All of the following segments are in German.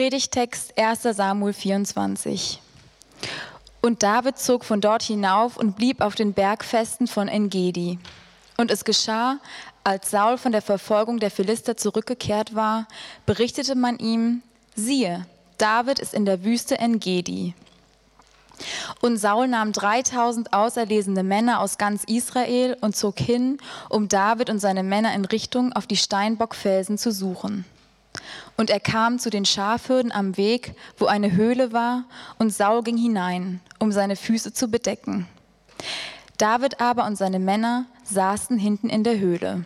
Predigtext 1 Samuel 24. Und David zog von dort hinauf und blieb auf den Bergfesten von Engedi. Und es geschah, als Saul von der Verfolgung der Philister zurückgekehrt war, berichtete man ihm, siehe, David ist in der Wüste Engedi. Und Saul nahm 3000 auserlesene Männer aus ganz Israel und zog hin, um David und seine Männer in Richtung auf die Steinbockfelsen zu suchen. Und er kam zu den Schafhürden am Weg, wo eine Höhle war, und Saul ging hinein, um seine Füße zu bedecken. David aber und seine Männer saßen hinten in der Höhle.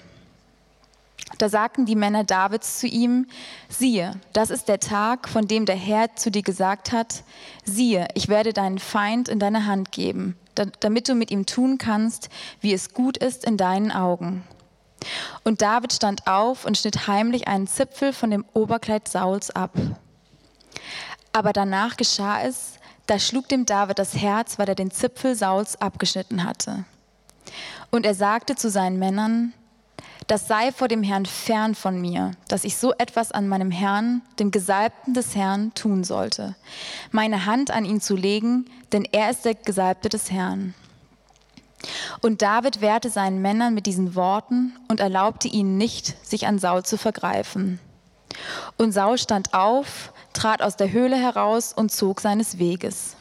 Da sagten die Männer Davids zu ihm, siehe, das ist der Tag, von dem der Herr zu dir gesagt hat, siehe, ich werde deinen Feind in deine Hand geben, damit du mit ihm tun kannst, wie es gut ist in deinen Augen. Und David stand auf und schnitt heimlich einen Zipfel von dem Oberkleid Sauls ab. Aber danach geschah es, da schlug dem David das Herz, weil er den Zipfel Sauls abgeschnitten hatte. Und er sagte zu seinen Männern, das sei vor dem Herrn fern von mir, dass ich so etwas an meinem Herrn, dem Gesalbten des Herrn, tun sollte, meine Hand an ihn zu legen, denn er ist der Gesalbte des Herrn. Und David wehrte seinen Männern mit diesen Worten und erlaubte ihnen nicht, sich an Saul zu vergreifen. Und Saul stand auf, trat aus der Höhle heraus und zog seines Weges.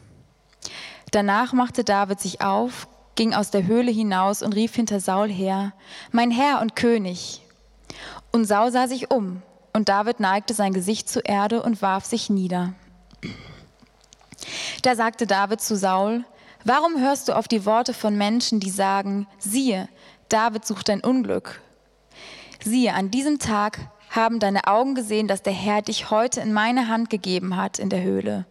Danach machte David sich auf, ging aus der Höhle hinaus und rief hinter Saul her, Mein Herr und König. Und Saul sah sich um, und David neigte sein Gesicht zur Erde und warf sich nieder. Da sagte David zu Saul, Warum hörst du auf die Worte von Menschen, die sagen, siehe, David sucht dein Unglück? Siehe, an diesem Tag haben deine Augen gesehen, dass der Herr dich heute in meine Hand gegeben hat in der Höhle.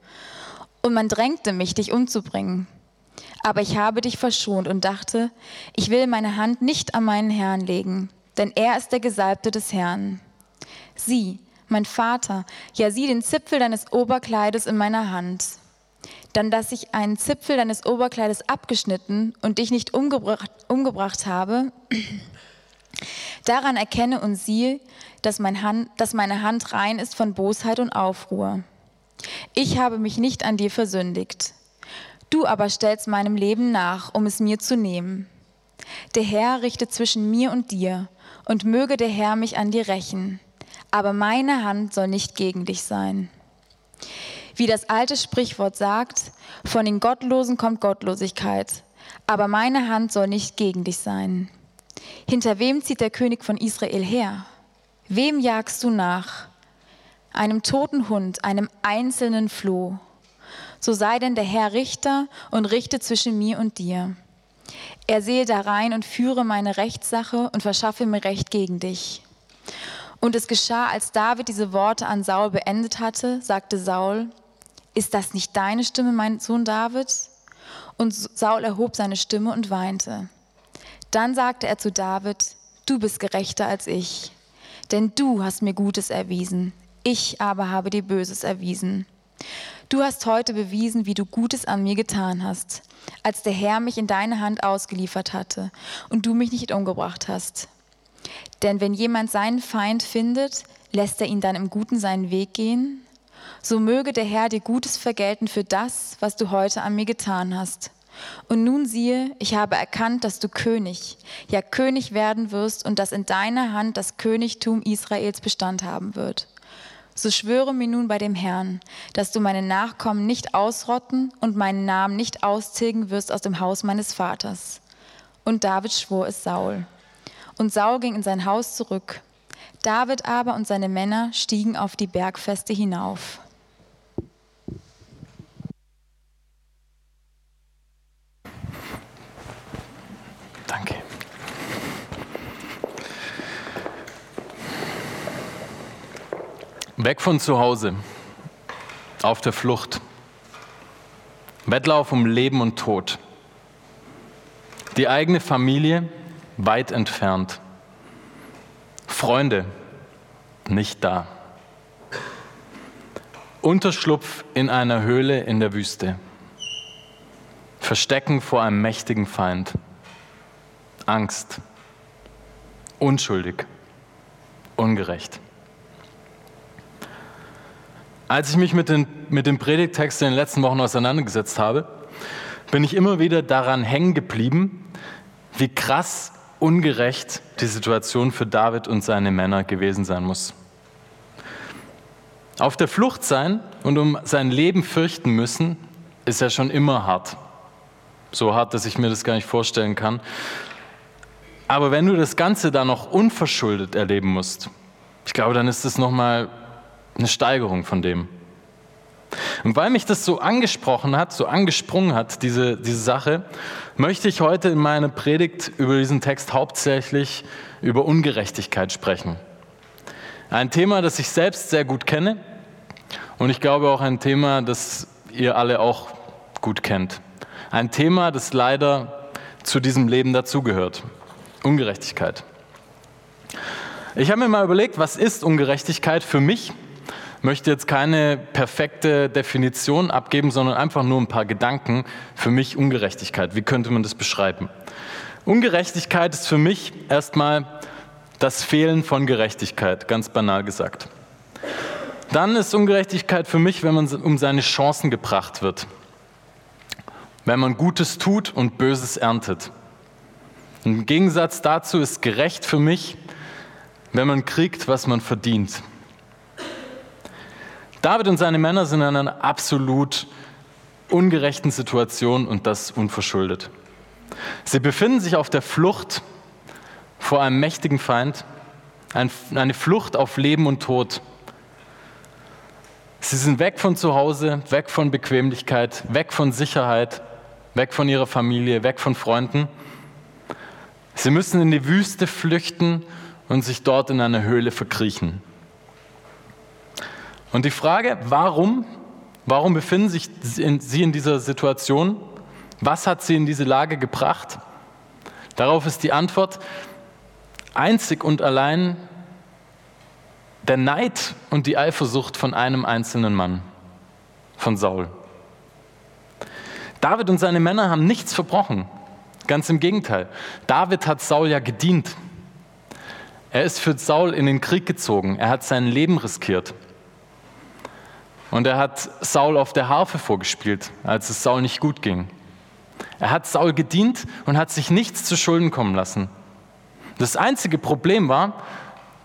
Und man drängte mich, dich umzubringen. Aber ich habe dich verschont und dachte, ich will meine Hand nicht an meinen Herrn legen, denn er ist der Gesalbte des Herrn. Sieh, mein Vater, ja sieh den Zipfel deines Oberkleides in meiner Hand. Dann, dass ich einen Zipfel deines Oberkleides abgeschnitten und dich nicht umgebracht, umgebracht habe, daran erkenne und siehe, dass, mein Hand, dass meine Hand rein ist von Bosheit und Aufruhr. Ich habe mich nicht an dir versündigt. Du aber stellst meinem Leben nach, um es mir zu nehmen. Der Herr richte zwischen mir und dir, und möge der Herr mich an dir rächen. Aber meine Hand soll nicht gegen dich sein. Wie das alte Sprichwort sagt, von den Gottlosen kommt Gottlosigkeit, aber meine Hand soll nicht gegen dich sein. Hinter wem zieht der König von Israel her? Wem jagst du nach? Einem toten Hund, einem einzelnen Floh. So sei denn der Herr Richter und richte zwischen mir und dir. Er sehe da rein und führe meine Rechtssache und verschaffe mir Recht gegen dich. Und es geschah, als David diese Worte an Saul beendet hatte, sagte Saul, ist das nicht deine Stimme, mein Sohn David? Und Saul erhob seine Stimme und weinte. Dann sagte er zu David, du bist gerechter als ich denn du hast mir Gutes erwiesen, ich aber habe dir Böses erwiesen. Du hast heute bewiesen, wie du Gutes an mir getan hast, als der Herr mich in deine Hand ausgeliefert hatte und du mich nicht umgebracht hast. Denn wenn jemand seinen Feind findet, lässt er ihn dann im Guten seinen Weg gehen? So möge der Herr dir Gutes vergelten für das, was du heute an mir getan hast. Und nun siehe, ich habe erkannt, dass du König, ja König werden wirst und dass in deiner Hand das Königtum Israels Bestand haben wird. So schwöre mir nun bei dem Herrn, dass du meine Nachkommen nicht ausrotten und meinen Namen nicht austilgen wirst aus dem Haus meines Vaters. Und David schwor es Saul. Und Saul ging in sein Haus zurück. David aber und seine Männer stiegen auf die Bergfeste hinauf. Weg von zu Hause, auf der Flucht, Wettlauf um Leben und Tod, die eigene Familie weit entfernt, Freunde nicht da, Unterschlupf in einer Höhle in der Wüste, Verstecken vor einem mächtigen Feind, Angst, unschuldig, ungerecht. Als ich mich mit den, mit den Predigtexten in den letzten Wochen auseinandergesetzt habe, bin ich immer wieder daran hängen geblieben, wie krass ungerecht die Situation für David und seine Männer gewesen sein muss. Auf der Flucht sein und um sein Leben fürchten müssen, ist ja schon immer hart. So hart, dass ich mir das gar nicht vorstellen kann. Aber wenn du das Ganze dann noch unverschuldet erleben musst, ich glaube, dann ist das nochmal eine Steigerung von dem. Und weil mich das so angesprochen hat, so angesprungen hat, diese, diese Sache, möchte ich heute in meiner Predigt über diesen Text hauptsächlich über Ungerechtigkeit sprechen. Ein Thema, das ich selbst sehr gut kenne und ich glaube auch ein Thema, das ihr alle auch gut kennt. Ein Thema, das leider zu diesem Leben dazugehört. Ungerechtigkeit. Ich habe mir mal überlegt, was ist Ungerechtigkeit für mich? Möchte jetzt keine perfekte Definition abgeben, sondern einfach nur ein paar Gedanken für mich Ungerechtigkeit. Wie könnte man das beschreiben? Ungerechtigkeit ist für mich erstmal das Fehlen von Gerechtigkeit, ganz banal gesagt. Dann ist Ungerechtigkeit für mich, wenn man um seine Chancen gebracht wird. Wenn man Gutes tut und Böses erntet. Im Gegensatz dazu ist gerecht für mich, wenn man kriegt, was man verdient. David und seine Männer sind in einer absolut ungerechten Situation und das unverschuldet. Sie befinden sich auf der Flucht vor einem mächtigen Feind, eine Flucht auf Leben und Tod. Sie sind weg von zu Hause, weg von Bequemlichkeit, weg von Sicherheit, weg von ihrer Familie, weg von Freunden Sie müssen in die Wüste flüchten und sich dort in einer Höhle verkriechen. Und die Frage, warum, warum befinden sich Sie in dieser Situation? Was hat Sie in diese Lage gebracht? Darauf ist die Antwort einzig und allein der Neid und die Eifersucht von einem einzelnen Mann, von Saul. David und seine Männer haben nichts verbrochen. Ganz im Gegenteil. David hat Saul ja gedient. Er ist für Saul in den Krieg gezogen. Er hat sein Leben riskiert. Und er hat Saul auf der Harfe vorgespielt, als es Saul nicht gut ging. Er hat Saul gedient und hat sich nichts zu Schulden kommen lassen. Das einzige Problem war,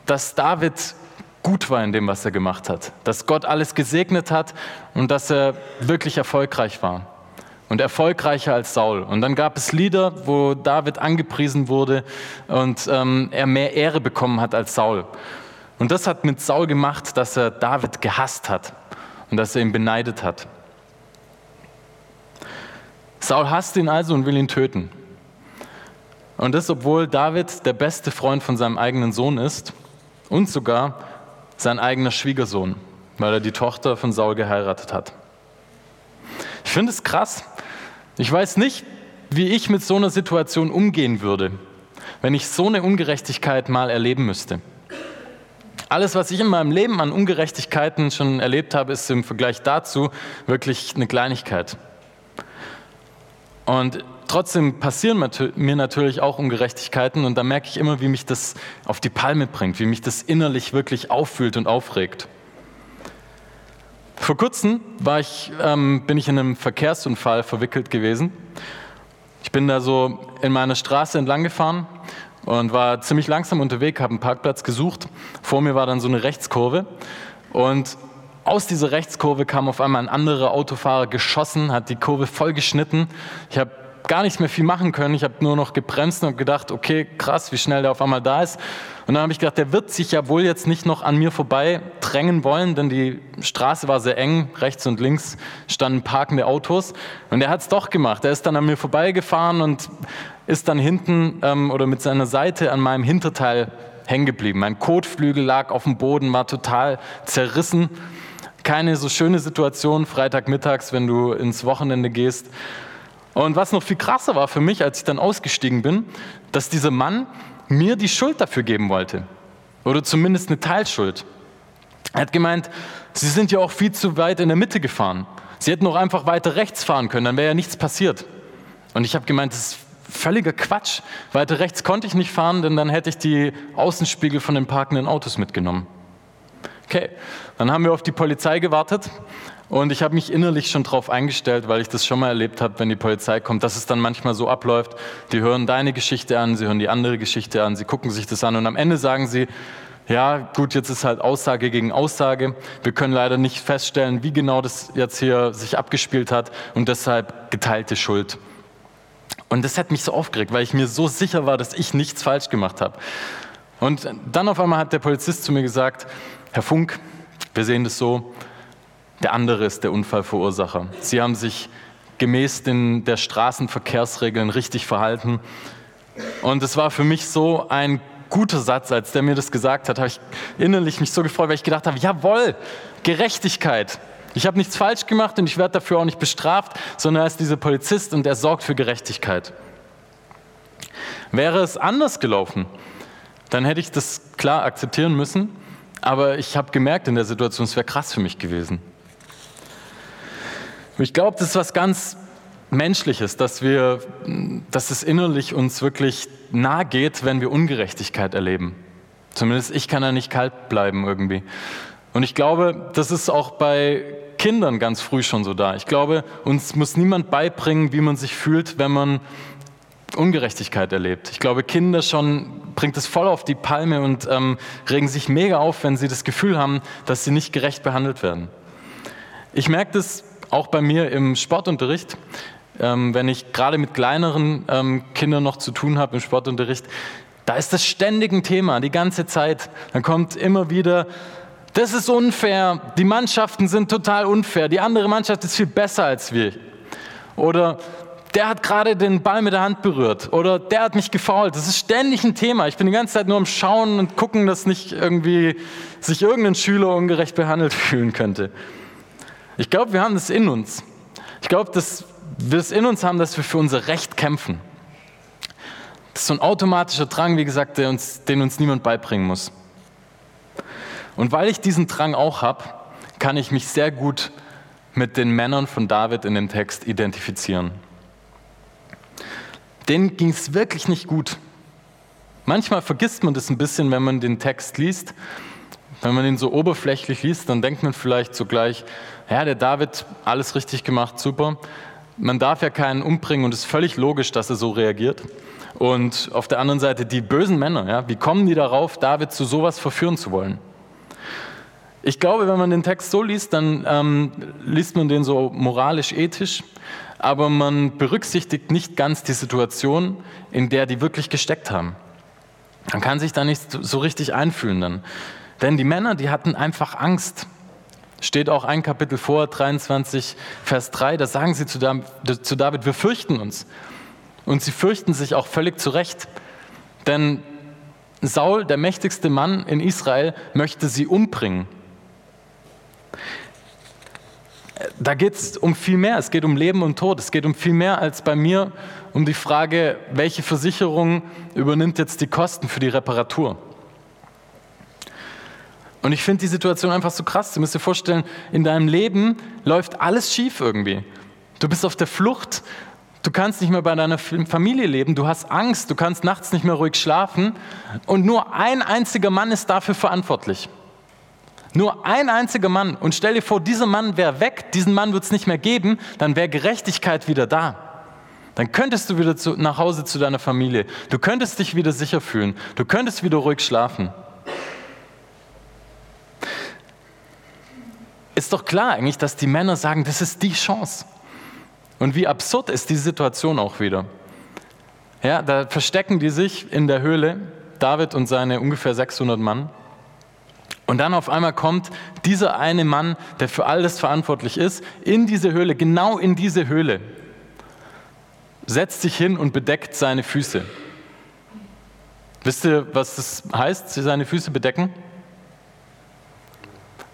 dass David gut war in dem, was er gemacht hat, dass Gott alles gesegnet hat und dass er wirklich erfolgreich war und erfolgreicher als Saul. Und dann gab es Lieder, wo David angepriesen wurde und ähm, er mehr Ehre bekommen hat als Saul. Und das hat mit Saul gemacht, dass er David gehasst hat und dass er ihn beneidet hat. Saul hasst ihn also und will ihn töten. Und das, obwohl David der beste Freund von seinem eigenen Sohn ist und sogar sein eigener Schwiegersohn, weil er die Tochter von Saul geheiratet hat. Ich finde es krass. Ich weiß nicht, wie ich mit so einer Situation umgehen würde, wenn ich so eine Ungerechtigkeit mal erleben müsste. Alles, was ich in meinem Leben an Ungerechtigkeiten schon erlebt habe, ist im Vergleich dazu wirklich eine Kleinigkeit. Und trotzdem passieren mir natürlich auch Ungerechtigkeiten und da merke ich immer, wie mich das auf die Palme bringt, wie mich das innerlich wirklich auffühlt und aufregt. Vor kurzem ich, ähm, bin ich in einem Verkehrsunfall verwickelt gewesen. Ich bin da so in meiner Straße entlang gefahren und war ziemlich langsam unterwegs, habe einen Parkplatz gesucht. Vor mir war dann so eine Rechtskurve und aus dieser Rechtskurve kam auf einmal ein anderer Autofahrer geschossen, hat die Kurve voll geschnitten. Ich habe gar nichts mehr viel machen können. Ich habe nur noch gebremst und gedacht, okay, krass, wie schnell der auf einmal da ist. Und dann habe ich gedacht, der wird sich ja wohl jetzt nicht noch an mir vorbei drängen wollen, denn die Straße war sehr eng, rechts und links standen parkende Autos. Und er hat es doch gemacht. Er ist dann an mir vorbeigefahren und ist dann hinten ähm, oder mit seiner Seite an meinem Hinterteil hängen geblieben. Mein Kotflügel lag auf dem Boden, war total zerrissen. Keine so schöne Situation Freitagmittags, wenn du ins Wochenende gehst. Und was noch viel krasser war für mich, als ich dann ausgestiegen bin, dass dieser Mann mir die Schuld dafür geben wollte. Oder zumindest eine Teilschuld. Er hat gemeint, Sie sind ja auch viel zu weit in der Mitte gefahren. Sie hätten auch einfach weiter rechts fahren können, dann wäre ja nichts passiert. Und ich habe gemeint, das ist völliger Quatsch. Weiter rechts konnte ich nicht fahren, denn dann hätte ich die Außenspiegel von den parkenden Autos mitgenommen. Okay, dann haben wir auf die Polizei gewartet und ich habe mich innerlich schon darauf eingestellt, weil ich das schon mal erlebt habe, wenn die Polizei kommt, dass es dann manchmal so abläuft. Die hören deine Geschichte an, sie hören die andere Geschichte an, sie gucken sich das an und am Ende sagen sie, ja gut, jetzt ist halt Aussage gegen Aussage. Wir können leider nicht feststellen, wie genau das jetzt hier sich abgespielt hat und deshalb geteilte Schuld. Und das hat mich so aufgeregt, weil ich mir so sicher war, dass ich nichts falsch gemacht habe. Und dann auf einmal hat der Polizist zu mir gesagt, Herr Funk, wir sehen das so, der andere ist der Unfallverursacher. Sie haben sich gemäß den, der Straßenverkehrsregeln richtig verhalten. Und es war für mich so ein guter Satz, als der mir das gesagt hat, habe ich innerlich mich so gefreut, weil ich gedacht habe, jawohl, Gerechtigkeit. Ich habe nichts falsch gemacht und ich werde dafür auch nicht bestraft, sondern er ist dieser Polizist und er sorgt für Gerechtigkeit. Wäre es anders gelaufen, dann hätte ich das klar akzeptieren müssen, aber ich habe gemerkt in der Situation, es wäre krass für mich gewesen. Ich glaube, das ist was ganz Menschliches, dass wir, dass es innerlich uns wirklich nahe geht, wenn wir Ungerechtigkeit erleben. Zumindest ich kann da nicht kalt bleiben irgendwie. Und ich glaube, das ist auch bei Kindern ganz früh schon so da. Ich glaube, uns muss niemand beibringen, wie man sich fühlt, wenn man Ungerechtigkeit erlebt. Ich glaube, Kinder schon bringt es voll auf die Palme und ähm, regen sich mega auf, wenn sie das Gefühl haben, dass sie nicht gerecht behandelt werden. Ich merke das auch bei mir im Sportunterricht, ähm, wenn ich gerade mit kleineren ähm, Kindern noch zu tun habe im Sportunterricht, da ist das ständig ein Thema, die ganze Zeit. Dann kommt immer wieder, das ist unfair, die Mannschaften sind total unfair, die andere Mannschaft ist viel besser als wir. Oder der hat gerade den Ball mit der Hand berührt oder der hat mich gefault. Das ist ständig ein Thema. Ich bin die ganze Zeit nur am Schauen und gucken, dass nicht irgendwie sich irgendein Schüler ungerecht behandelt fühlen könnte. Ich glaube, wir haben das in uns. Ich glaube, dass wir es in uns haben, dass wir für unser Recht kämpfen. Das ist so ein automatischer Drang, wie gesagt, uns, den uns niemand beibringen muss. Und weil ich diesen Drang auch habe, kann ich mich sehr gut mit den Männern von David in dem Text identifizieren. Denen ging es wirklich nicht gut. Manchmal vergisst man das ein bisschen, wenn man den Text liest. Wenn man ihn so oberflächlich liest, dann denkt man vielleicht sogleich, ja, der David, alles richtig gemacht, super. Man darf ja keinen umbringen und es ist völlig logisch, dass er so reagiert. Und auf der anderen Seite die bösen Männer, ja, wie kommen die darauf, David zu sowas verführen zu wollen? Ich glaube, wenn man den Text so liest, dann ähm, liest man den so moralisch-ethisch, aber man berücksichtigt nicht ganz die Situation, in der die wirklich gesteckt haben. Man kann sich da nicht so richtig einfühlen dann. Denn die Männer, die hatten einfach Angst. Steht auch ein Kapitel vor, 23, Vers 3, da sagen sie zu David, wir fürchten uns. Und sie fürchten sich auch völlig zu Recht. Denn Saul, der mächtigste Mann in Israel, möchte sie umbringen. Da geht es um viel mehr. Es geht um Leben und Tod. Es geht um viel mehr als bei mir um die Frage, welche Versicherung übernimmt jetzt die Kosten für die Reparatur. Und ich finde die Situation einfach so krass. Du musst dir vorstellen, in deinem Leben läuft alles schief irgendwie. Du bist auf der Flucht, du kannst nicht mehr bei deiner Familie leben, du hast Angst, du kannst nachts nicht mehr ruhig schlafen und nur ein einziger Mann ist dafür verantwortlich. Nur ein einziger Mann. Und stell dir vor, dieser Mann wäre weg, diesen Mann wird es nicht mehr geben, dann wäre Gerechtigkeit wieder da. Dann könntest du wieder zu, nach Hause zu deiner Familie. Du könntest dich wieder sicher fühlen. Du könntest wieder ruhig schlafen. ist doch klar eigentlich, dass die Männer sagen, das ist die Chance. Und wie absurd ist die Situation auch wieder. Ja, da verstecken die sich in der Höhle, David und seine ungefähr 600 Mann. Und dann auf einmal kommt dieser eine Mann, der für alles verantwortlich ist, in diese Höhle, genau in diese Höhle, setzt sich hin und bedeckt seine Füße. Wisst ihr, was das heißt, seine Füße bedecken?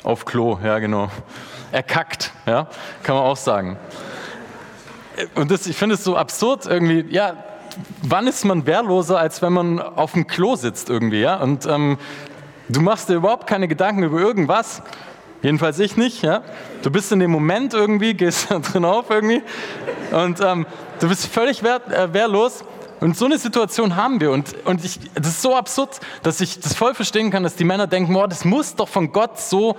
Auf Klo, ja genau. Er kackt, ja, kann man auch sagen. Und das, ich finde es so absurd irgendwie, ja, wann ist man wehrloser, als wenn man auf dem Klo sitzt irgendwie, ja? Und ähm, du machst dir überhaupt keine Gedanken über irgendwas. Jedenfalls ich nicht, ja. Du bist in dem Moment irgendwie, gehst da drin auf irgendwie und ähm, du bist völlig wehr, äh, wehrlos Und so eine Situation haben wir. Und, und ich, das ist so absurd, dass ich das voll verstehen kann, dass die Männer denken, oh, das muss doch von Gott so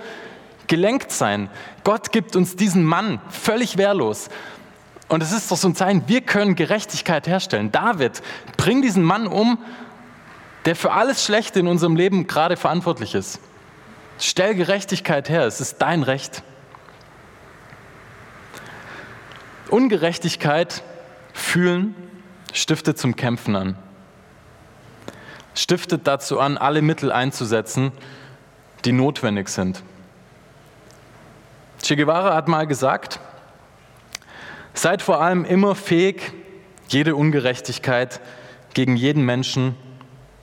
gelenkt sein. Gott gibt uns diesen Mann völlig wehrlos. Und es ist doch so ein Zeichen, wir können Gerechtigkeit herstellen. David, bring diesen Mann um, der für alles Schlechte in unserem Leben gerade verantwortlich ist. Stell Gerechtigkeit her, es ist dein Recht. Ungerechtigkeit fühlen stiftet zum Kämpfen an. Stiftet dazu an, alle Mittel einzusetzen, die notwendig sind. Che Guevara hat mal gesagt, seid vor allem immer fähig, jede Ungerechtigkeit gegen jeden Menschen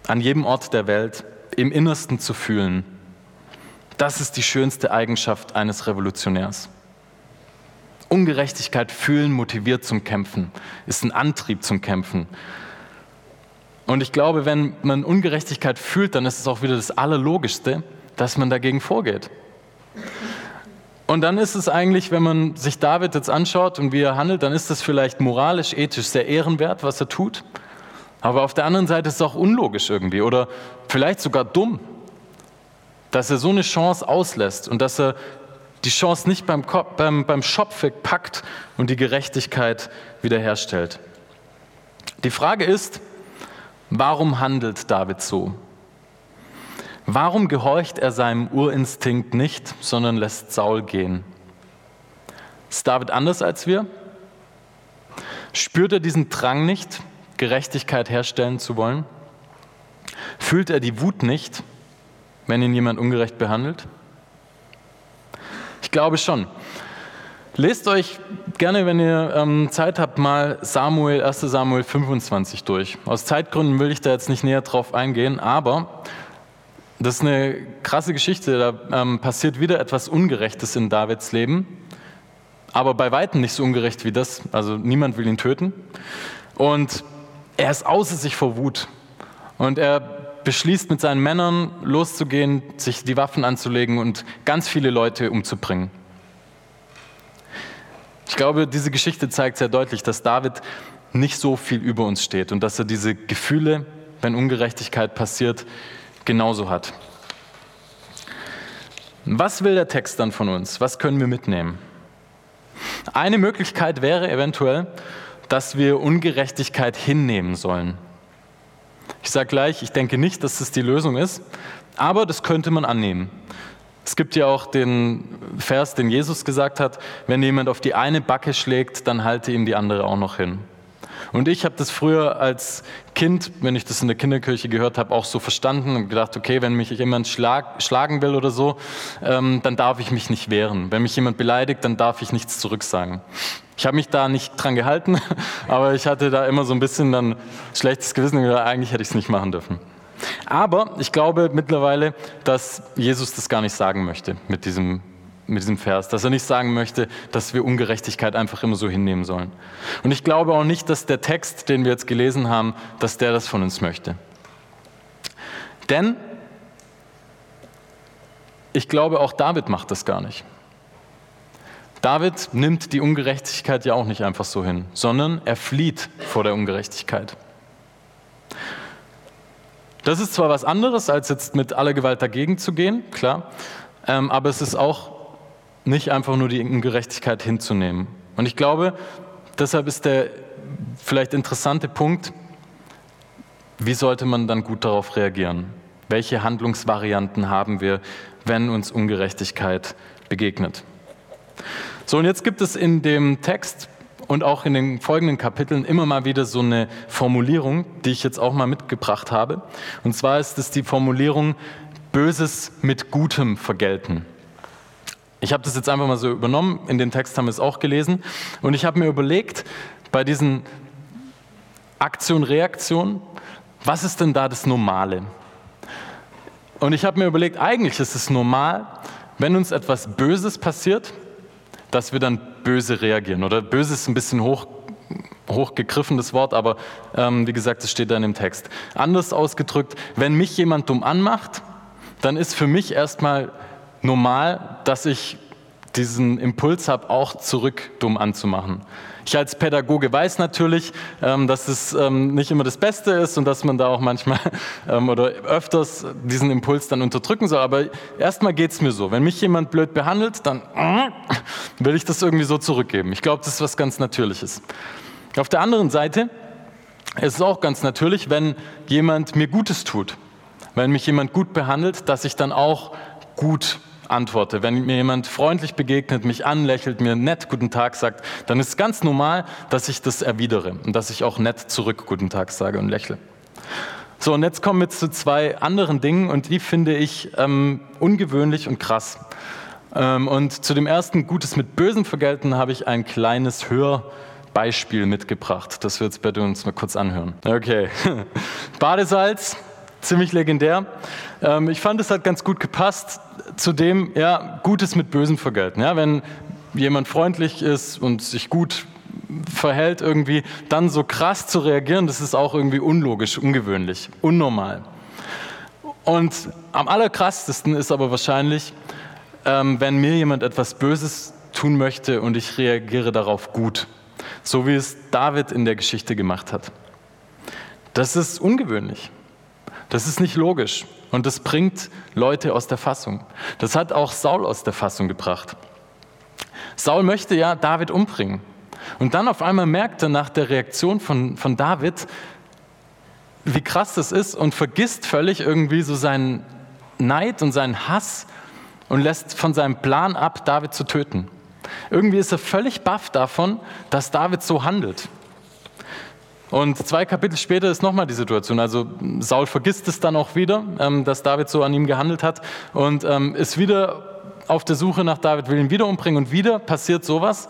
an jedem Ort der Welt im Innersten zu fühlen. Das ist die schönste Eigenschaft eines Revolutionärs. Ungerechtigkeit fühlen motiviert zum Kämpfen, ist ein Antrieb zum Kämpfen. Und ich glaube, wenn man Ungerechtigkeit fühlt, dann ist es auch wieder das Allerlogischste, dass man dagegen vorgeht. Und dann ist es eigentlich, wenn man sich David jetzt anschaut und wie er handelt, dann ist das vielleicht moralisch, ethisch sehr ehrenwert, was er tut. Aber auf der anderen Seite ist es auch unlogisch irgendwie oder vielleicht sogar dumm, dass er so eine Chance auslässt und dass er die Chance nicht beim, beim, beim Schopf packt und die Gerechtigkeit wiederherstellt. Die Frage ist, warum handelt David so? Warum gehorcht er seinem Urinstinkt nicht, sondern lässt Saul gehen? Ist David anders als wir? Spürt er diesen Drang nicht, Gerechtigkeit herstellen zu wollen? Fühlt er die Wut nicht, wenn ihn jemand ungerecht behandelt? Ich glaube schon. Lest euch gerne, wenn ihr ähm, Zeit habt, mal Samuel, 1 Samuel 25 durch. Aus Zeitgründen will ich da jetzt nicht näher drauf eingehen, aber das ist eine krasse Geschichte. Da ähm, passiert wieder etwas Ungerechtes in Davids Leben, aber bei weitem nicht so ungerecht wie das. Also niemand will ihn töten. Und er ist außer sich vor Wut. Und er beschließt mit seinen Männern loszugehen, sich die Waffen anzulegen und ganz viele Leute umzubringen. Ich glaube, diese Geschichte zeigt sehr deutlich, dass David nicht so viel über uns steht und dass er diese Gefühle, wenn Ungerechtigkeit passiert, genauso hat. Was will der Text dann von uns? Was können wir mitnehmen? Eine Möglichkeit wäre eventuell, dass wir Ungerechtigkeit hinnehmen sollen. Ich sage gleich, ich denke nicht, dass das die Lösung ist, aber das könnte man annehmen. Es gibt ja auch den Vers, den Jesus gesagt hat, wenn jemand auf die eine Backe schlägt, dann halte ihm die andere auch noch hin. Und ich habe das früher als Kind, wenn ich das in der Kinderkirche gehört habe, auch so verstanden und gedacht, okay, wenn mich jemand schlag, schlagen will oder so, ähm, dann darf ich mich nicht wehren. Wenn mich jemand beleidigt, dann darf ich nichts zurücksagen. Ich habe mich da nicht dran gehalten, aber ich hatte da immer so ein bisschen dann schlechtes Gewissen und gedacht, eigentlich hätte ich es nicht machen dürfen. Aber ich glaube mittlerweile, dass Jesus das gar nicht sagen möchte mit diesem, mit diesem Vers, dass er nicht sagen möchte, dass wir Ungerechtigkeit einfach immer so hinnehmen sollen. Und ich glaube auch nicht, dass der Text, den wir jetzt gelesen haben, dass der das von uns möchte. Denn ich glaube, auch David macht das gar nicht. David nimmt die Ungerechtigkeit ja auch nicht einfach so hin, sondern er flieht vor der Ungerechtigkeit. Das ist zwar was anderes, als jetzt mit aller Gewalt dagegen zu gehen, klar, ähm, aber es ist auch nicht einfach nur die Ungerechtigkeit hinzunehmen. Und ich glaube, deshalb ist der vielleicht interessante Punkt, wie sollte man dann gut darauf reagieren? Welche Handlungsvarianten haben wir, wenn uns Ungerechtigkeit begegnet? So, und jetzt gibt es in dem Text und auch in den folgenden Kapiteln immer mal wieder so eine Formulierung, die ich jetzt auch mal mitgebracht habe. Und zwar ist es die Formulierung Böses mit Gutem vergelten. Ich habe das jetzt einfach mal so übernommen, in den Text haben wir es auch gelesen. Und ich habe mir überlegt, bei diesen Aktion-Reaktion, was ist denn da das Normale? Und ich habe mir überlegt, eigentlich ist es normal, wenn uns etwas Böses passiert, dass wir dann böse reagieren. Oder böse ist ein bisschen hoch, hochgegriffenes Wort, aber ähm, wie gesagt, es steht da in dem Text. Anders ausgedrückt, wenn mich jemand dumm anmacht, dann ist für mich erstmal normal, dass ich diesen Impuls habe, auch zurück dumm anzumachen. Ich als Pädagoge weiß natürlich, ähm, dass es ähm, nicht immer das Beste ist und dass man da auch manchmal ähm, oder öfters diesen Impuls dann unterdrücken soll. Aber erstmal geht es mir so. Wenn mich jemand blöd behandelt, dann will ich das irgendwie so zurückgeben. Ich glaube, das ist was ganz Natürliches. Auf der anderen Seite ist es auch ganz natürlich, wenn jemand mir Gutes tut, wenn mich jemand gut behandelt, dass ich dann auch gut antworte. Wenn mir jemand freundlich begegnet, mich anlächelt, mir nett guten Tag sagt, dann ist es ganz normal, dass ich das erwidere und dass ich auch nett zurück guten Tag sage und lächle. So, und jetzt kommen wir zu zwei anderen Dingen und die finde ich ähm, ungewöhnlich und krass. Ähm, und zu dem ersten Gutes mit Bösen vergelten habe ich ein kleines Hörbeispiel mitgebracht. Das wir jetzt bitte uns mal kurz anhören. Okay. Badesalz, ziemlich legendär. Ähm, ich fand, es hat ganz gut gepasst zu dem, ja, Gutes mit Bösem vergelten. Ja, wenn jemand freundlich ist und sich gut verhält irgendwie, dann so krass zu reagieren, das ist auch irgendwie unlogisch, ungewöhnlich, unnormal. Und am allerkrassesten ist aber wahrscheinlich, ähm, wenn mir jemand etwas Böses tun möchte und ich reagiere darauf gut, so wie es David in der Geschichte gemacht hat. Das ist ungewöhnlich. Das ist nicht logisch und das bringt Leute aus der Fassung. Das hat auch Saul aus der Fassung gebracht. Saul möchte ja David umbringen. Und dann auf einmal merkt er nach der Reaktion von, von David, wie krass das ist und vergisst völlig irgendwie so seinen Neid und seinen Hass und lässt von seinem Plan ab, David zu töten. Irgendwie ist er völlig baff davon, dass David so handelt. Und zwei Kapitel später ist nochmal die Situation. Also Saul vergisst es dann auch wieder, ähm, dass David so an ihm gehandelt hat und ähm, ist wieder auf der Suche nach David, will ihn wieder umbringen und wieder passiert sowas.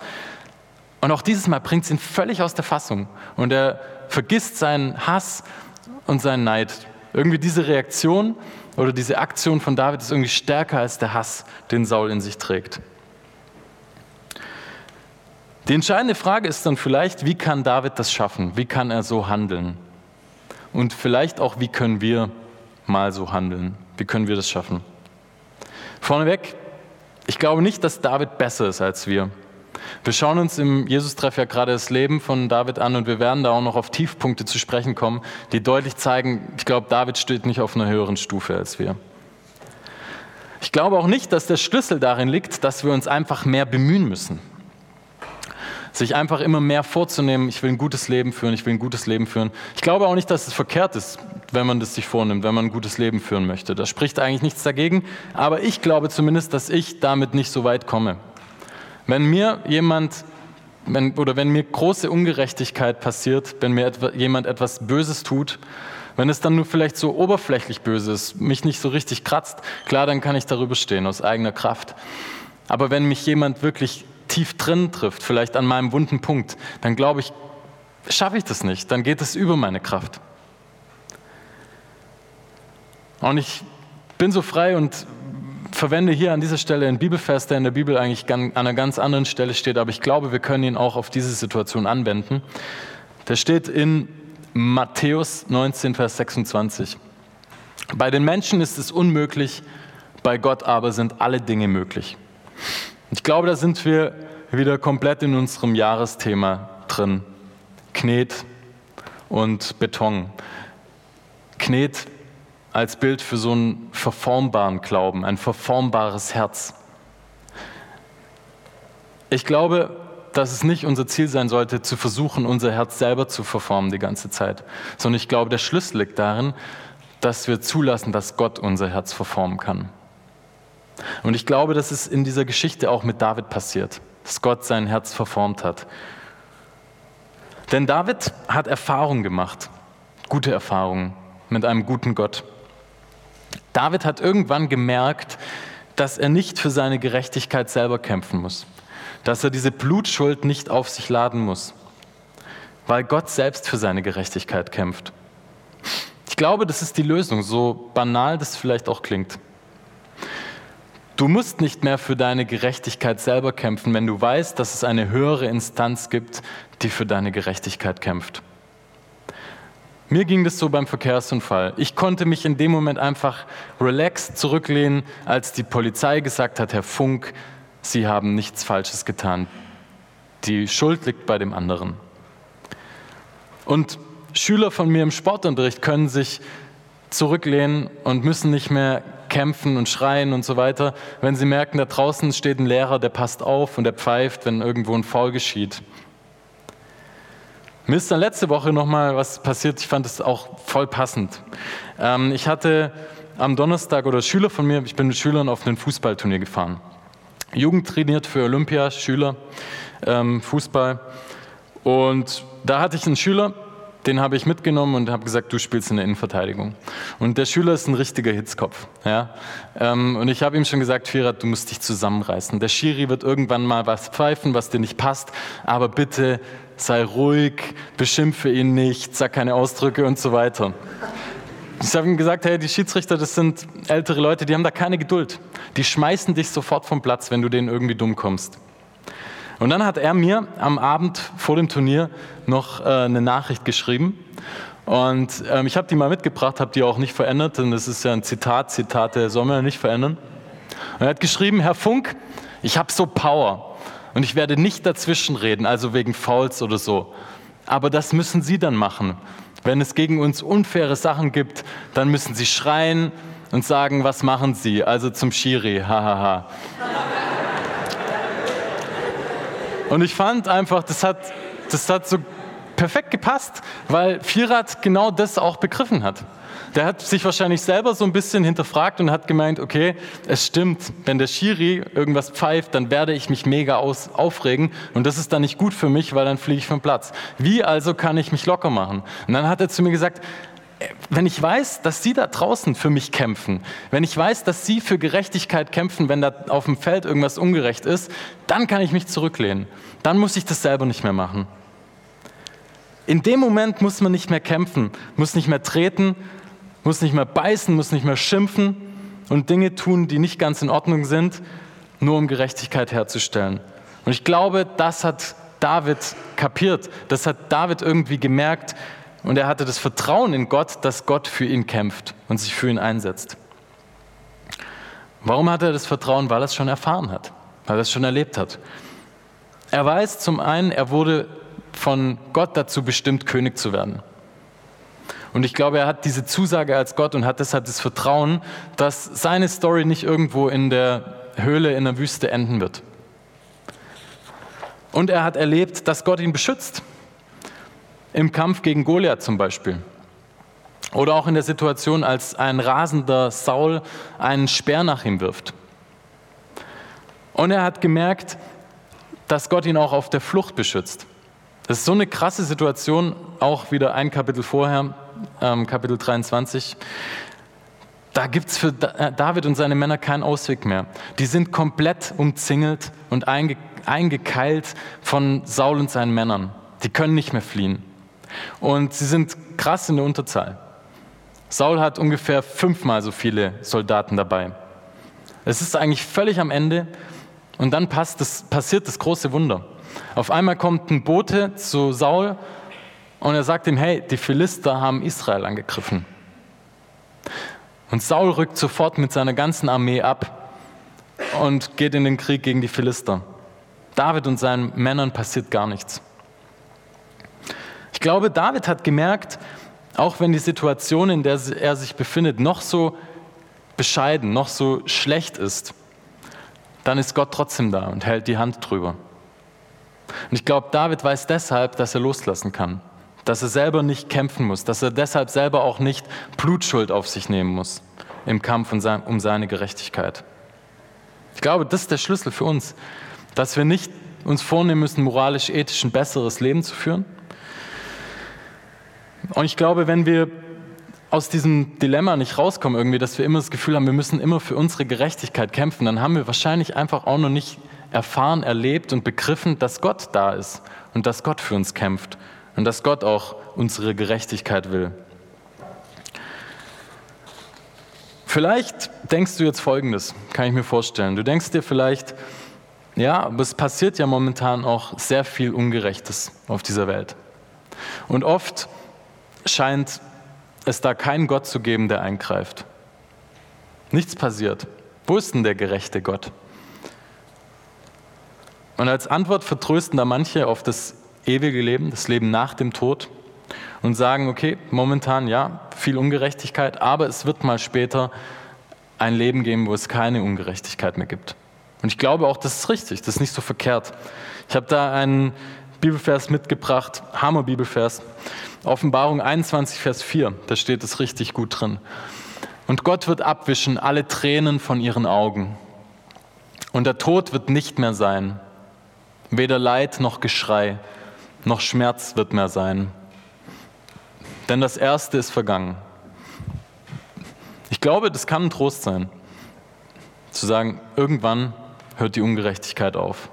Und auch dieses Mal bringt es ihn völlig aus der Fassung. Und er vergisst seinen Hass und seinen Neid. Irgendwie diese Reaktion oder diese Aktion von David ist irgendwie stärker als der Hass, den Saul in sich trägt. Die entscheidende Frage ist dann vielleicht, wie kann David das schaffen? Wie kann er so handeln? Und vielleicht auch, wie können wir mal so handeln? Wie können wir das schaffen? Vorneweg, ich glaube nicht, dass David besser ist als wir. Wir schauen uns im Jesus-Treff ja gerade das Leben von David an und wir werden da auch noch auf Tiefpunkte zu sprechen kommen, die deutlich zeigen, ich glaube, David steht nicht auf einer höheren Stufe als wir. Ich glaube auch nicht, dass der Schlüssel darin liegt, dass wir uns einfach mehr bemühen müssen sich einfach immer mehr vorzunehmen, ich will ein gutes Leben führen, ich will ein gutes Leben führen. Ich glaube auch nicht, dass es verkehrt ist, wenn man das sich vornimmt, wenn man ein gutes Leben führen möchte. Da spricht eigentlich nichts dagegen, aber ich glaube zumindest, dass ich damit nicht so weit komme. Wenn mir jemand wenn, oder wenn mir große Ungerechtigkeit passiert, wenn mir etwa, jemand etwas Böses tut, wenn es dann nur vielleicht so oberflächlich böse ist, mich nicht so richtig kratzt, klar, dann kann ich darüber stehen aus eigener Kraft. Aber wenn mich jemand wirklich tief drin trifft, vielleicht an meinem wunden Punkt, dann glaube ich, schaffe ich das nicht, dann geht es über meine Kraft. Und ich bin so frei und verwende hier an dieser Stelle einen Bibelvers, der in der Bibel eigentlich an einer ganz anderen Stelle steht, aber ich glaube, wir können ihn auch auf diese Situation anwenden. Der steht in Matthäus 19, Vers 26. Bei den Menschen ist es unmöglich, bei Gott aber sind alle Dinge möglich. Ich glaube, da sind wir wieder komplett in unserem Jahresthema drin. Knet und Beton. Knet als Bild für so einen verformbaren Glauben, ein verformbares Herz. Ich glaube, dass es nicht unser Ziel sein sollte, zu versuchen, unser Herz selber zu verformen die ganze Zeit, sondern ich glaube, der Schlüssel liegt darin, dass wir zulassen, dass Gott unser Herz verformen kann. Und ich glaube, dass es in dieser Geschichte auch mit David passiert, dass Gott sein Herz verformt hat. Denn David hat Erfahrungen gemacht, gute Erfahrungen mit einem guten Gott. David hat irgendwann gemerkt, dass er nicht für seine Gerechtigkeit selber kämpfen muss, dass er diese Blutschuld nicht auf sich laden muss, weil Gott selbst für seine Gerechtigkeit kämpft. Ich glaube, das ist die Lösung, so banal das vielleicht auch klingt. Du musst nicht mehr für deine Gerechtigkeit selber kämpfen, wenn du weißt, dass es eine höhere Instanz gibt, die für deine Gerechtigkeit kämpft. Mir ging das so beim Verkehrsunfall. Ich konnte mich in dem Moment einfach relaxed zurücklehnen, als die Polizei gesagt hat, Herr Funk, sie haben nichts Falsches getan. Die Schuld liegt bei dem anderen. Und Schüler von mir im Sportunterricht können sich zurücklehnen und müssen nicht mehr kämpfen und schreien und so weiter, wenn sie merken, da draußen steht ein Lehrer, der passt auf und der pfeift, wenn irgendwo ein Foul geschieht. Mir ist dann letzte Woche nochmal was passiert, ich fand es auch voll passend. Ähm, ich hatte am Donnerstag oder Schüler von mir, ich bin mit Schülern auf ein Fußballturnier gefahren. Jugend trainiert für Olympia, Schüler, ähm, Fußball. Und da hatte ich einen Schüler, den habe ich mitgenommen und habe gesagt, du spielst in der Innenverteidigung. Und der Schüler ist ein richtiger Hitzkopf. Ja? Ähm, und ich habe ihm schon gesagt, Firat, du musst dich zusammenreißen. Der Schiri wird irgendwann mal was pfeifen, was dir nicht passt, aber bitte sei ruhig, beschimpfe ihn nicht, sag keine Ausdrücke und so weiter. Ich habe ihm gesagt, hey, die Schiedsrichter, das sind ältere Leute, die haben da keine Geduld. Die schmeißen dich sofort vom Platz, wenn du denen irgendwie dumm kommst. Und dann hat er mir am Abend vor dem Turnier noch äh, eine Nachricht geschrieben. Und ähm, ich habe die mal mitgebracht, habe die auch nicht verändert, denn das ist ja ein Zitat, Zitate soll man ja nicht verändern. Und er hat geschrieben, Herr Funk, ich habe so Power und ich werde nicht dazwischen reden, also wegen Fouls oder so. Aber das müssen Sie dann machen. Wenn es gegen uns unfaire Sachen gibt, dann müssen Sie schreien und sagen, was machen Sie? Also zum Schiri, hahaha. Und ich fand einfach, das hat, das hat so perfekt gepasst, weil Vierrad genau das auch begriffen hat. Der hat sich wahrscheinlich selber so ein bisschen hinterfragt und hat gemeint, okay, es stimmt, wenn der Schiri irgendwas pfeift, dann werde ich mich mega aus, aufregen und das ist dann nicht gut für mich, weil dann fliege ich vom Platz. Wie also kann ich mich locker machen? Und dann hat er zu mir gesagt, wenn ich weiß, dass Sie da draußen für mich kämpfen, wenn ich weiß, dass Sie für Gerechtigkeit kämpfen, wenn da auf dem Feld irgendwas ungerecht ist, dann kann ich mich zurücklehnen. Dann muss ich das selber nicht mehr machen. In dem Moment muss man nicht mehr kämpfen, muss nicht mehr treten, muss nicht mehr beißen, muss nicht mehr schimpfen und Dinge tun, die nicht ganz in Ordnung sind, nur um Gerechtigkeit herzustellen. Und ich glaube, das hat David kapiert, das hat David irgendwie gemerkt, und er hatte das Vertrauen in Gott, dass Gott für ihn kämpft und sich für ihn einsetzt. Warum hat er das Vertrauen? Weil er es schon erfahren hat, weil er es schon erlebt hat. Er weiß zum einen, er wurde von Gott dazu bestimmt, König zu werden. Und ich glaube, er hat diese Zusage als Gott und hat deshalb das Vertrauen, dass seine Story nicht irgendwo in der Höhle in der Wüste enden wird. Und er hat erlebt, dass Gott ihn beschützt, im Kampf gegen Goliath zum Beispiel. Oder auch in der Situation, als ein rasender Saul einen Speer nach ihm wirft. Und er hat gemerkt, dass Gott ihn auch auf der Flucht beschützt. Das ist so eine krasse Situation, auch wieder ein Kapitel vorher, ähm, Kapitel 23. Da gibt es für äh, David und seine Männer keinen Ausweg mehr. Die sind komplett umzingelt und einge eingekeilt von Saul und seinen Männern. Die können nicht mehr fliehen. Und sie sind krass in der Unterzahl. Saul hat ungefähr fünfmal so viele Soldaten dabei. Es ist eigentlich völlig am Ende und dann das, passiert das große Wunder. Auf einmal kommt ein Bote zu Saul und er sagt ihm, hey, die Philister haben Israel angegriffen. Und Saul rückt sofort mit seiner ganzen Armee ab und geht in den Krieg gegen die Philister. David und seinen Männern passiert gar nichts. Ich glaube, David hat gemerkt, auch wenn die Situation, in der er sich befindet, noch so bescheiden, noch so schlecht ist, dann ist Gott trotzdem da und hält die Hand drüber. Und ich glaube, David weiß deshalb, dass er loslassen kann, dass er selber nicht kämpfen muss, dass er deshalb selber auch nicht Blutschuld auf sich nehmen muss im Kampf um seine Gerechtigkeit. Ich glaube, das ist der Schlüssel für uns, dass wir nicht uns vornehmen müssen, moralisch, ethisch ein besseres Leben zu führen, und ich glaube, wenn wir aus diesem Dilemma nicht rauskommen, irgendwie, dass wir immer das Gefühl haben, wir müssen immer für unsere Gerechtigkeit kämpfen, dann haben wir wahrscheinlich einfach auch noch nicht erfahren, erlebt und begriffen, dass Gott da ist und dass Gott für uns kämpft und dass Gott auch unsere Gerechtigkeit will. Vielleicht denkst du jetzt Folgendes, kann ich mir vorstellen. Du denkst dir vielleicht, ja, aber es passiert ja momentan auch sehr viel Ungerechtes auf dieser Welt. Und oft scheint es da keinen Gott zu geben, der eingreift. Nichts passiert. Wo ist denn der gerechte Gott? Und als Antwort vertrösten da manche auf das ewige Leben, das Leben nach dem Tod und sagen, okay, momentan ja, viel Ungerechtigkeit, aber es wird mal später ein Leben geben, wo es keine Ungerechtigkeit mehr gibt. Und ich glaube auch, das ist richtig, das ist nicht so verkehrt. Ich habe da einen Bibelvers mitgebracht, Hammer Bibelvers, Offenbarung 21, Vers 4, da steht es richtig gut drin. Und Gott wird abwischen alle Tränen von ihren Augen. Und der Tod wird nicht mehr sein. Weder Leid noch Geschrei, noch Schmerz wird mehr sein. Denn das Erste ist vergangen. Ich glaube, das kann ein Trost sein, zu sagen, irgendwann hört die Ungerechtigkeit auf.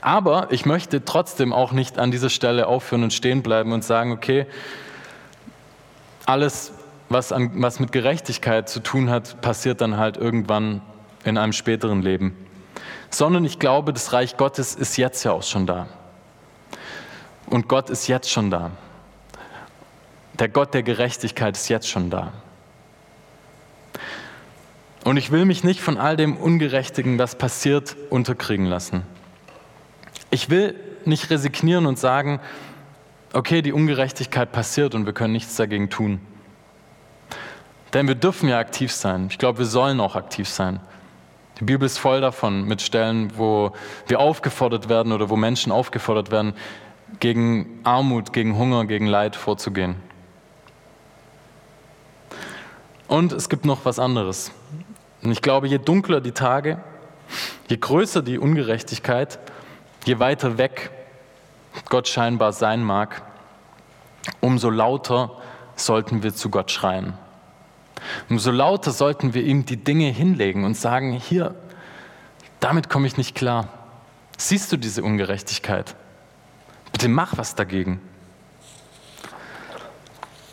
Aber ich möchte trotzdem auch nicht an dieser Stelle aufhören und stehen bleiben und sagen, okay, alles, was, an, was mit Gerechtigkeit zu tun hat, passiert dann halt irgendwann in einem späteren Leben. Sondern ich glaube, das Reich Gottes ist jetzt ja auch schon da. Und Gott ist jetzt schon da. Der Gott der Gerechtigkeit ist jetzt schon da. Und ich will mich nicht von all dem Ungerechtigen, was passiert, unterkriegen lassen. Ich will nicht resignieren und sagen, okay, die Ungerechtigkeit passiert und wir können nichts dagegen tun. Denn wir dürfen ja aktiv sein. Ich glaube, wir sollen auch aktiv sein. Die Bibel ist voll davon, mit Stellen, wo wir aufgefordert werden oder wo Menschen aufgefordert werden, gegen Armut, gegen Hunger, gegen Leid vorzugehen. Und es gibt noch was anderes. Und ich glaube, je dunkler die Tage, je größer die Ungerechtigkeit, je weiter weg Gott scheinbar sein mag, umso lauter sollten wir zu Gott schreien. Umso lauter sollten wir ihm die Dinge hinlegen und sagen, hier, damit komme ich nicht klar. Siehst du diese Ungerechtigkeit? Bitte mach was dagegen.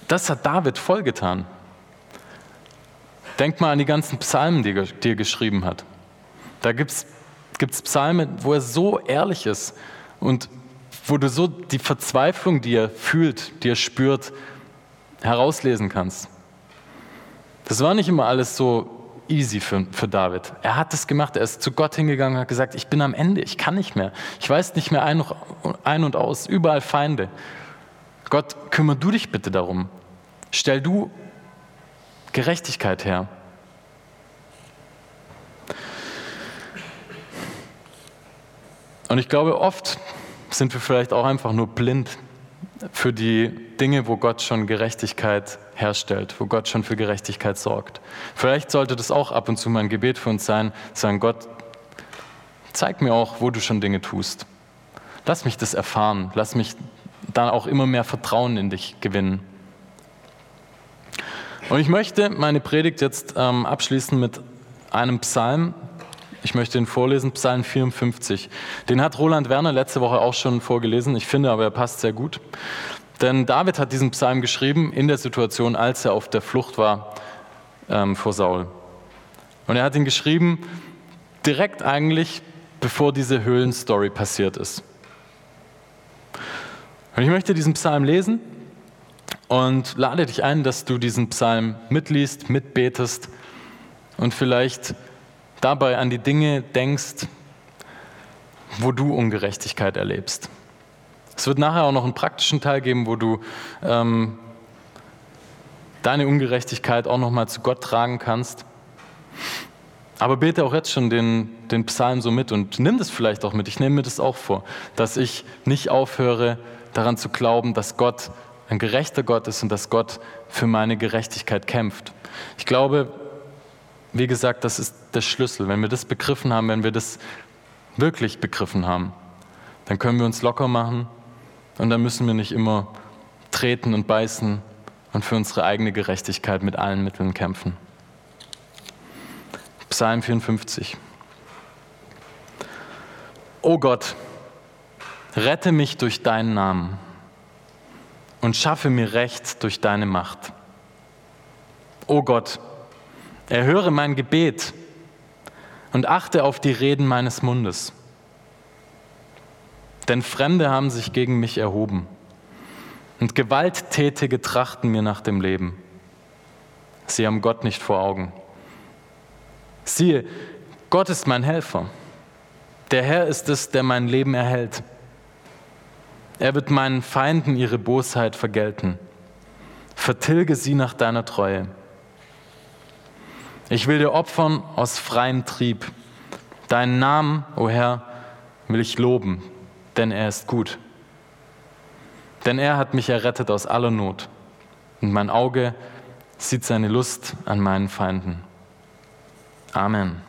Das hat David vollgetan. Denk mal an die ganzen Psalmen, die, er geschrieben hat. Da gibt es Psalme, wo er so ehrlich ist und wo du so die Verzweiflung, die er fühlt, die er spürt, herauslesen kannst. Das war nicht immer alles so easy für, für David. Er hat es gemacht, er ist zu Gott hingegangen und hat gesagt, ich bin am Ende, ich kann nicht mehr. Ich weiß nicht mehr ein, ein und aus, überall Feinde. Gott, kümmere du dich bitte darum. Stell du Gerechtigkeit her. Und ich glaube, oft sind wir vielleicht auch einfach nur blind für die Dinge, wo Gott schon Gerechtigkeit herstellt, wo Gott schon für Gerechtigkeit sorgt. Vielleicht sollte das auch ab und zu mal ein Gebet für uns sein, sagen, Gott, zeig mir auch, wo du schon Dinge tust. Lass mich das erfahren, lass mich dann auch immer mehr Vertrauen in dich gewinnen. Und ich möchte meine Predigt jetzt ähm, abschließen mit einem Psalm. Ich möchte ihn vorlesen, Psalm 54. Den hat Roland Werner letzte Woche auch schon vorgelesen. Ich finde aber, er passt sehr gut. Denn David hat diesen Psalm geschrieben in der Situation, als er auf der Flucht war ähm, vor Saul. Und er hat ihn geschrieben direkt eigentlich, bevor diese Höhlenstory passiert ist. Und ich möchte diesen Psalm lesen und lade dich ein, dass du diesen Psalm mitliest, mitbetest und vielleicht dabei an die Dinge denkst, wo du Ungerechtigkeit erlebst. Es wird nachher auch noch einen praktischen Teil geben, wo du ähm, deine Ungerechtigkeit auch noch mal zu Gott tragen kannst. Aber bete auch jetzt schon den, den Psalm so mit und nimm das vielleicht auch mit. Ich nehme mir das auch vor, dass ich nicht aufhöre, daran zu glauben, dass Gott ein gerechter Gott ist und dass Gott für meine Gerechtigkeit kämpft. Ich glaube, wie gesagt, das ist der Schlüssel. Wenn wir das begriffen haben, wenn wir das wirklich begriffen haben, dann können wir uns locker machen und dann müssen wir nicht immer treten und beißen und für unsere eigene Gerechtigkeit mit allen Mitteln kämpfen. Psalm 54. O Gott, rette mich durch deinen Namen und schaffe mir Recht durch deine Macht. O Gott, erhöre mein Gebet und achte auf die Reden meines Mundes. Denn Fremde haben sich gegen mich erhoben und Gewalttätige trachten mir nach dem Leben. Sie haben Gott nicht vor Augen. Siehe, Gott ist mein Helfer. Der Herr ist es, der mein Leben erhält. Er wird meinen Feinden ihre Bosheit vergelten. Vertilge sie nach deiner Treue. Ich will dir opfern aus freiem Trieb. Deinen Namen, o oh Herr, will ich loben, denn er ist gut. Denn er hat mich errettet aus aller Not, und mein Auge sieht seine Lust an meinen Feinden. Amen.